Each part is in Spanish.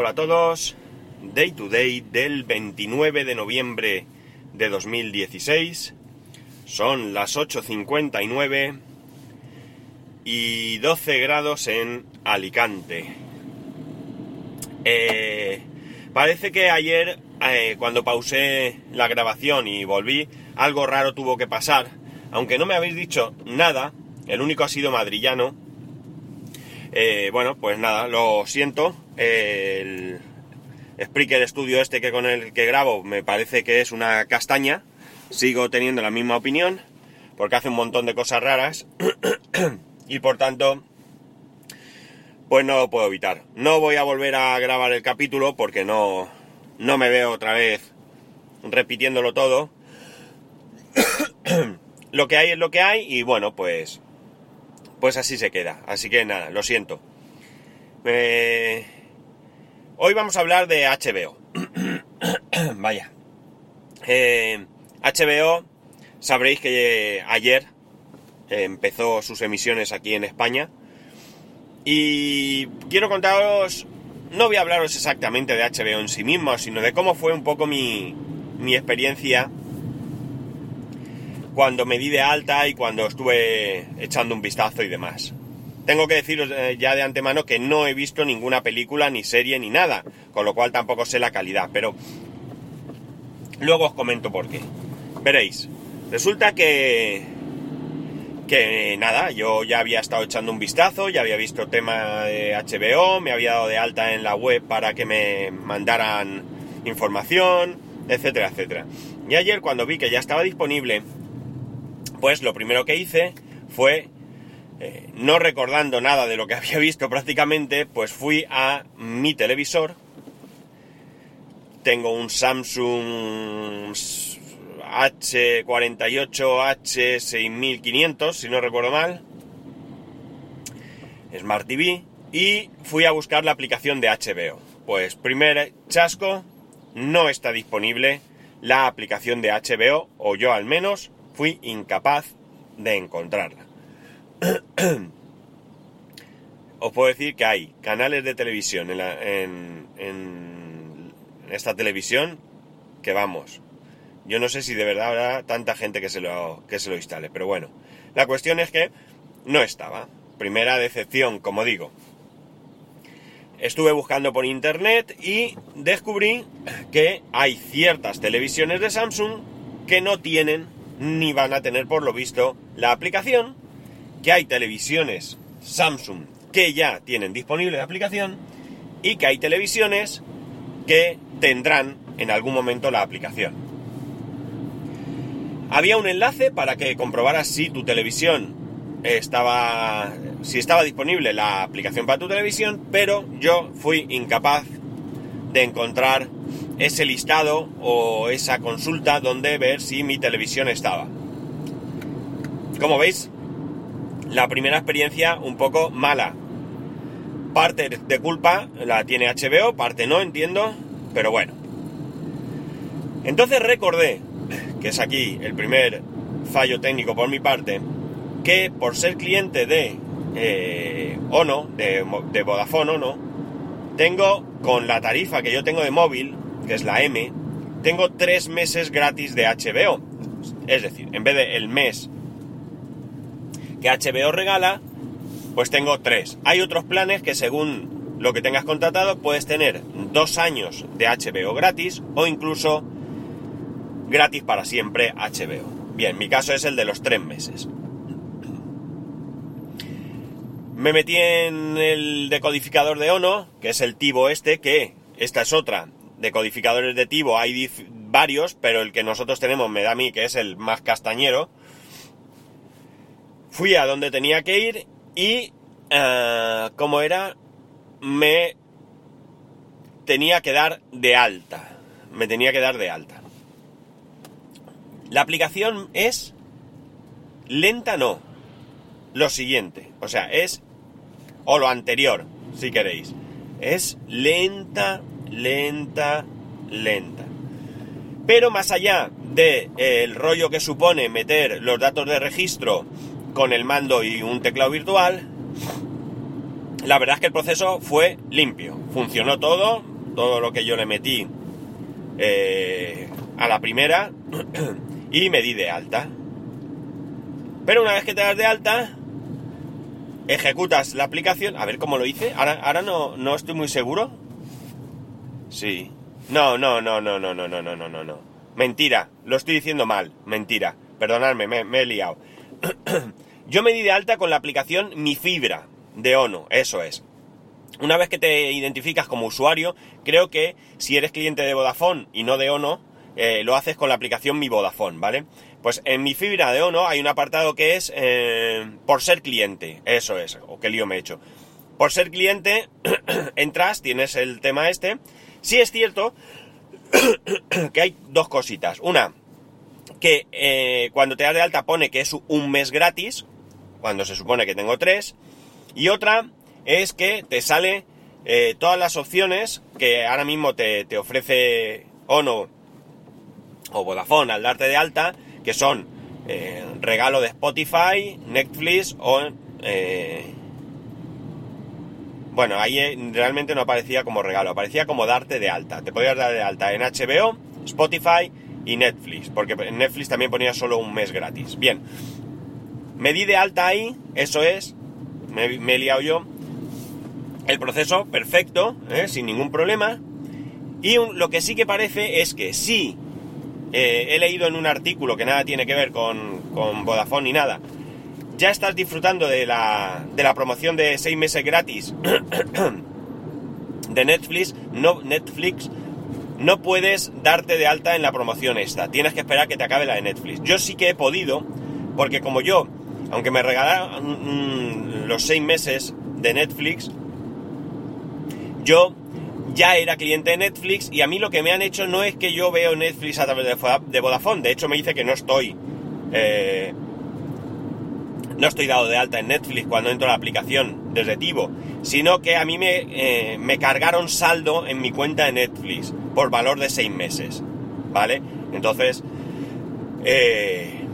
Hola a todos, Day to Day del 29 de noviembre de 2016. Son las 8.59 y 12 grados en Alicante. Eh, parece que ayer, eh, cuando pausé la grabación y volví, algo raro tuvo que pasar. Aunque no me habéis dicho nada, el único ha sido madrillano. Eh, bueno, pues nada, lo siento. el Spreaker Studio este que con el que grabo me parece que es una castaña. Sigo teniendo la misma opinión porque hace un montón de cosas raras y por tanto pues no lo puedo evitar. No voy a volver a grabar el capítulo porque no, no me veo otra vez repitiéndolo todo. lo que hay es lo que hay y bueno, pues pues así se queda. Así que nada, lo siento. Eh, hoy vamos a hablar de HBO. Vaya. Eh, HBO, sabréis que ayer empezó sus emisiones aquí en España. Y quiero contaros, no voy a hablaros exactamente de HBO en sí mismo, sino de cómo fue un poco mi, mi experiencia cuando me di de alta y cuando estuve echando un vistazo y demás. Tengo que deciros eh, ya de antemano que no he visto ninguna película, ni serie, ni nada, con lo cual tampoco sé la calidad, pero luego os comento por qué. Veréis, resulta que que nada, yo ya había estado echando un vistazo, ya había visto tema de HBO, me había dado de alta en la web para que me mandaran información, etcétera, etcétera. Y ayer cuando vi que ya estaba disponible, pues lo primero que hice fue, eh, no recordando nada de lo que había visto prácticamente, pues fui a mi televisor. Tengo un Samsung H48H6500, si no recuerdo mal. Smart TV. Y fui a buscar la aplicación de HBO. Pues primer chasco, no está disponible la aplicación de HBO, o yo al menos, fui incapaz de encontrarla. Os puedo decir que hay canales de televisión en, en, esta televisión que vamos. Yo no sé si de verdad habrá tanta gente que se, lo, que se lo instale, pero bueno. La cuestión es que no estaba. Primera decepción, como digo. Estuve buscando por internet y descubrí que hay ciertas televisiones de Samsung que no tienen ni van a tener por lo visto la aplicación, que hay televisiones Samsung que ya tienen disponible la aplicación y que hay televisiones que tendrán en algún momento la aplicación. Había un enlace para que comprobaras si tu televisión estaba si estaba disponible la aplicación para tu televisión, pero yo fui incapaz de encontrar ese listado o esa consulta donde ver si mi televisión estaba. Como veis, la primera experiencia un poco mala. Parte de culpa la tiene HBO, parte no, entiendo, pero bueno. Entonces recordé, que es aquí el primer fallo técnico por mi parte, que por ser cliente de eh, Ono, de, de Vodafone Ono, tengo con la tarifa que yo tengo de móvil, que es la M, tengo tres meses gratis de HBO. Es decir, en vez de el mes que HBO regala, pues tengo tres. Hay otros planes que según lo que tengas contratado puedes tener dos años de HBO gratis o incluso gratis para siempre HBO. Bien, mi caso es el de los tres meses. Me metí en el decodificador de Ono, que es el Tivo este, que esta es otra. Decodificadores de Tivo hay varios, pero el que nosotros tenemos me da a mí que es el más castañero. Fui a donde tenía que ir y, uh, como era, me tenía que dar de alta. Me tenía que dar de alta. La aplicación es lenta, no. Lo siguiente, o sea, es o lo anterior, si queréis. Es lenta, lenta, lenta. Pero más allá del de, el rollo que supone meter los datos de registro con el mando y un teclado virtual, la verdad es que el proceso fue limpio. Funcionó todo, todo lo que yo le metí eh, a la primera y me di de alta. Pero una vez que te das de alta, ejecutas la aplicación. A ver cómo lo hice. Ahora, ahora no, no estoy muy seguro. Sí. No, no, no, no, no, no, no, no, no, no. Mentira. Lo estoy diciendo mal. Mentira. Perdonadme, me, me he liado. Yo me di de alta con la aplicación Mi Fibra de Ono. Eso es. Una vez que te identificas como usuario, creo que si eres cliente de Vodafone y no de Ono, eh, lo haces con la aplicación Mi Vodafone, ¿vale? Pues en mi fibra de Ono hay un apartado que es eh, por ser cliente. Eso es, o qué lío me he hecho. Por ser cliente, entras, tienes el tema este. Sí es cierto que hay dos cositas. Una, que eh, cuando te das de alta pone que es un mes gratis, cuando se supone que tengo tres. Y otra es que te sale eh, todas las opciones que ahora mismo te, te, ofrece Ono o Vodafone al darte de alta, que son eh, regalo de Spotify, Netflix o... Eh, bueno, ahí eh, realmente no aparecía como regalo, aparecía como darte de alta. Te podías dar de alta en HBO, Spotify y Netflix, porque en Netflix también ponía solo un mes gratis. Bien, me di de alta ahí, eso es, me, me he liado yo. El proceso perfecto, ¿eh? sin ningún problema. Y lo que sí que parece es que sí, eh, he leído en un artículo que nada tiene que ver con, con Vodafone ni nada, ya estás disfrutando de la, de la promoción de seis meses gratis de Netflix, no, Netflix, no puedes darte de alta en la promoción esta. Tienes que esperar que te acabe la de Netflix. Yo sí que he podido, porque como yo, aunque me regalaron mm, los seis meses de Netflix, yo ya era cliente de Netflix y a mí lo que me han hecho no es que yo veo Netflix a través de Vodafone. De hecho me dice que no estoy... Eh, no estoy dado de alta en Netflix cuando entro a la aplicación desde Tivo, sino que a mí me, eh, me cargaron saldo en mi cuenta de Netflix por valor de seis meses, ¿vale? Entonces, eh,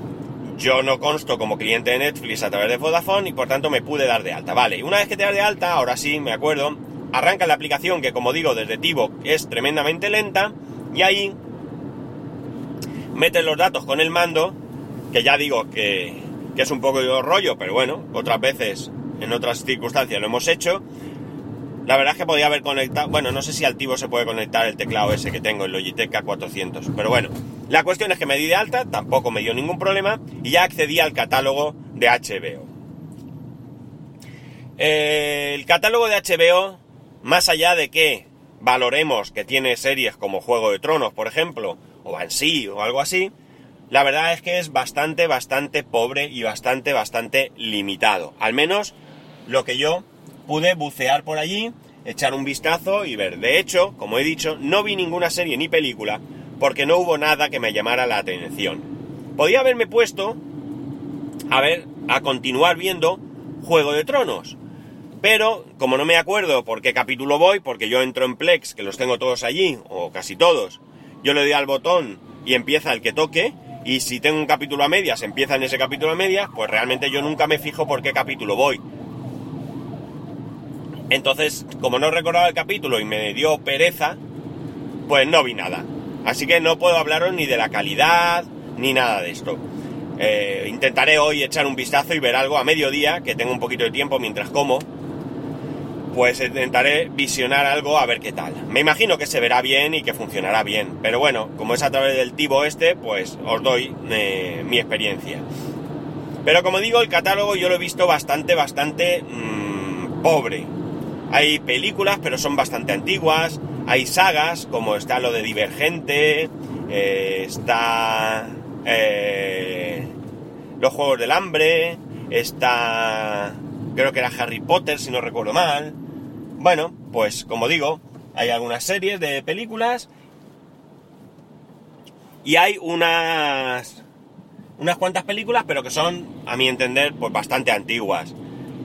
yo no consto como cliente de Netflix a través de Vodafone y por tanto me pude dar de alta, ¿vale? Una vez que te das de alta, ahora sí, me acuerdo, arranca la aplicación que como digo desde Tivo es tremendamente lenta y ahí metes los datos con el mando, que ya digo que que es un poco de rollo, pero bueno, otras veces, en otras circunstancias lo hemos hecho. La verdad es que podía haber conectado, bueno, no sé si al Tivo se puede conectar el teclado ese que tengo, el Logitech K400, pero bueno, la cuestión es que me di de alta, tampoco me dio ningún problema y ya accedí al catálogo de HBO. Eh, el catálogo de HBO, más allá de que valoremos que tiene series como Juego de Tronos, por ejemplo, o Banshee o algo así, la verdad es que es bastante, bastante pobre y bastante, bastante limitado. Al menos lo que yo pude bucear por allí, echar un vistazo y ver. De hecho, como he dicho, no vi ninguna serie ni película porque no hubo nada que me llamara la atención. Podía haberme puesto a ver, a continuar viendo Juego de Tronos. Pero, como no me acuerdo por qué capítulo voy, porque yo entro en Plex, que los tengo todos allí, o casi todos, yo le doy al botón y empieza el que toque, y si tengo un capítulo a medias, empieza en ese capítulo a medias, pues realmente yo nunca me fijo por qué capítulo voy. Entonces, como no recordaba el capítulo y me dio pereza, pues no vi nada. Así que no puedo hablaros ni de la calidad, ni nada de esto. Eh, intentaré hoy echar un vistazo y ver algo a mediodía, que tengo un poquito de tiempo mientras como, pues intentaré visionar algo a ver qué tal. Me imagino que se verá bien y que funcionará bien, pero bueno, como es a través del tivo este, pues os doy eh, mi experiencia. Pero como digo, el catálogo yo lo he visto bastante, bastante mmm, pobre. Hay películas, pero son bastante antiguas. Hay sagas, como está lo de Divergente, eh, está eh, los Juegos del Hambre, está creo que era Harry Potter, si no recuerdo mal. Bueno, pues como digo, hay algunas series de películas y hay unas unas cuantas películas, pero que son, a mi entender, pues bastante antiguas.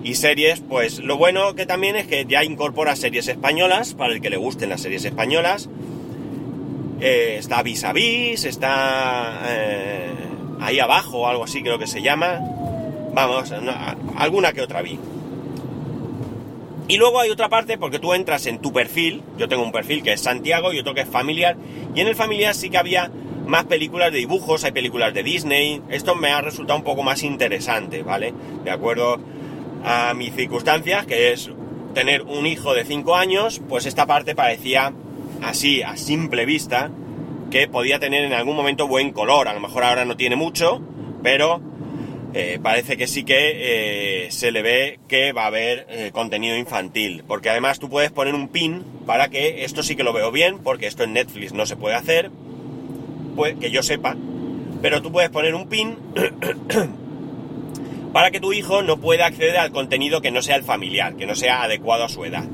Y series, pues lo bueno que también es que ya incorpora series españolas, para el que le gusten las series españolas. Eh, está Vis a Vis, está eh, ahí abajo, algo así creo que se llama. Vamos, alguna que otra vi. Y luego hay otra parte porque tú entras en tu perfil, yo tengo un perfil que es Santiago y otro que es familiar, y en el familiar sí que había más películas de dibujos, hay películas de Disney, esto me ha resultado un poco más interesante, ¿vale? De acuerdo a mis circunstancias, que es tener un hijo de 5 años, pues esta parte parecía así, a simple vista, que podía tener en algún momento buen color, a lo mejor ahora no tiene mucho, pero eh, parece que sí que eh, se le ve que va a haber eh, contenido infantil. Porque además tú puedes poner un pin para que esto sí que lo veo bien, porque esto en Netflix no se puede hacer, pues que yo sepa. Pero tú puedes poner un pin para que tu hijo no pueda acceder al contenido que no sea el familiar, que no sea adecuado a su edad.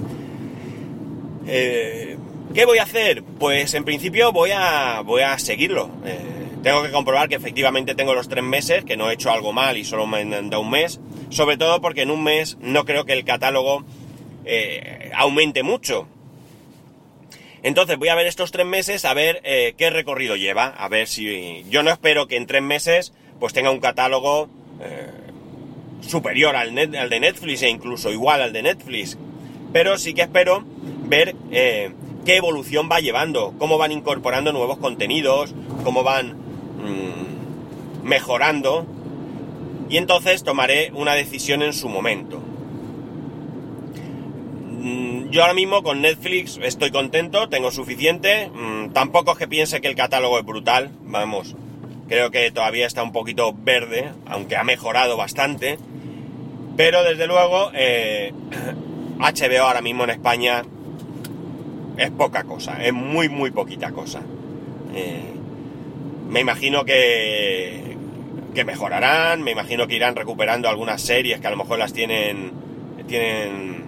¿Qué voy a hacer? Pues en principio voy a, voy a seguirlo. Tengo que comprobar que efectivamente tengo los tres meses, que no he hecho algo mal y solo me han dado un mes, sobre todo porque en un mes no creo que el catálogo eh, aumente mucho. Entonces voy a ver estos tres meses a ver eh, qué recorrido lleva, a ver si... Yo no espero que en tres meses pues tenga un catálogo eh, superior al, al, de Netflix e incluso igual al de Netflix, pero sí que espero ver qué evolución va llevando, cómo van incorporando nuevos contenidos, cómo van Mm, mejorando y entonces tomaré una decisión en su momento. Mm, yo ahora mismo con Netflix estoy contento, tengo suficiente, mm, tampoco es que piense que el catálogo es brutal, vamos, creo que todavía está un poquito verde, aunque ha mejorado bastante, pero desde luego HBO eh, ahora mismo en España es poca cosa, es muy muy poquita cosa. Eh, me imagino que, que mejorarán, me imagino que irán recuperando algunas series que a lo mejor las tienen, tienen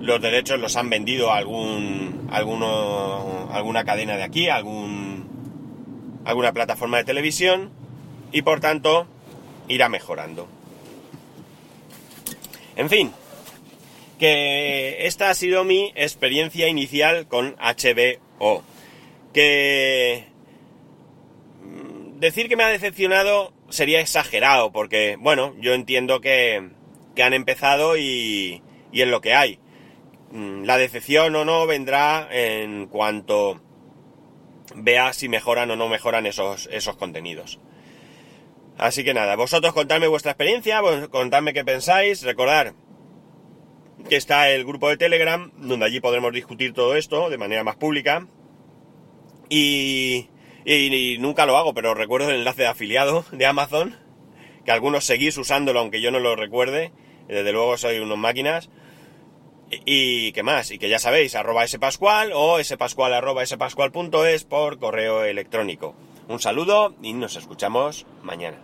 los derechos, los han vendido a algún, alguno, alguna cadena de aquí, algún, alguna plataforma de televisión y por tanto irá mejorando. En fin, que esta ha sido mi experiencia inicial con HBO. Que decir que me ha decepcionado sería exagerado, porque, bueno, yo entiendo que, han empezado y, y es lo que hay. Mm, la decepción o no vendrá en cuanto vea si mejoran o no mejoran esos, esos contenidos. Así que nada, vosotros contadme vuestra experiencia, contadme qué pensáis, recordar que está el grupo de Telegram, donde allí podremos discutir todo esto de manera más pública. Y, nunca lo hago, pero recuerdo el enlace de afiliado de Amazon, que algunos seguís usándolo aunque yo no lo recuerde, desde luego soy unos máquinas. Y, y qué más, y que ya sabéis, arroba spascual o spascual arroba spascual.es por correo electrónico. Un saludo y nos escuchamos mañana.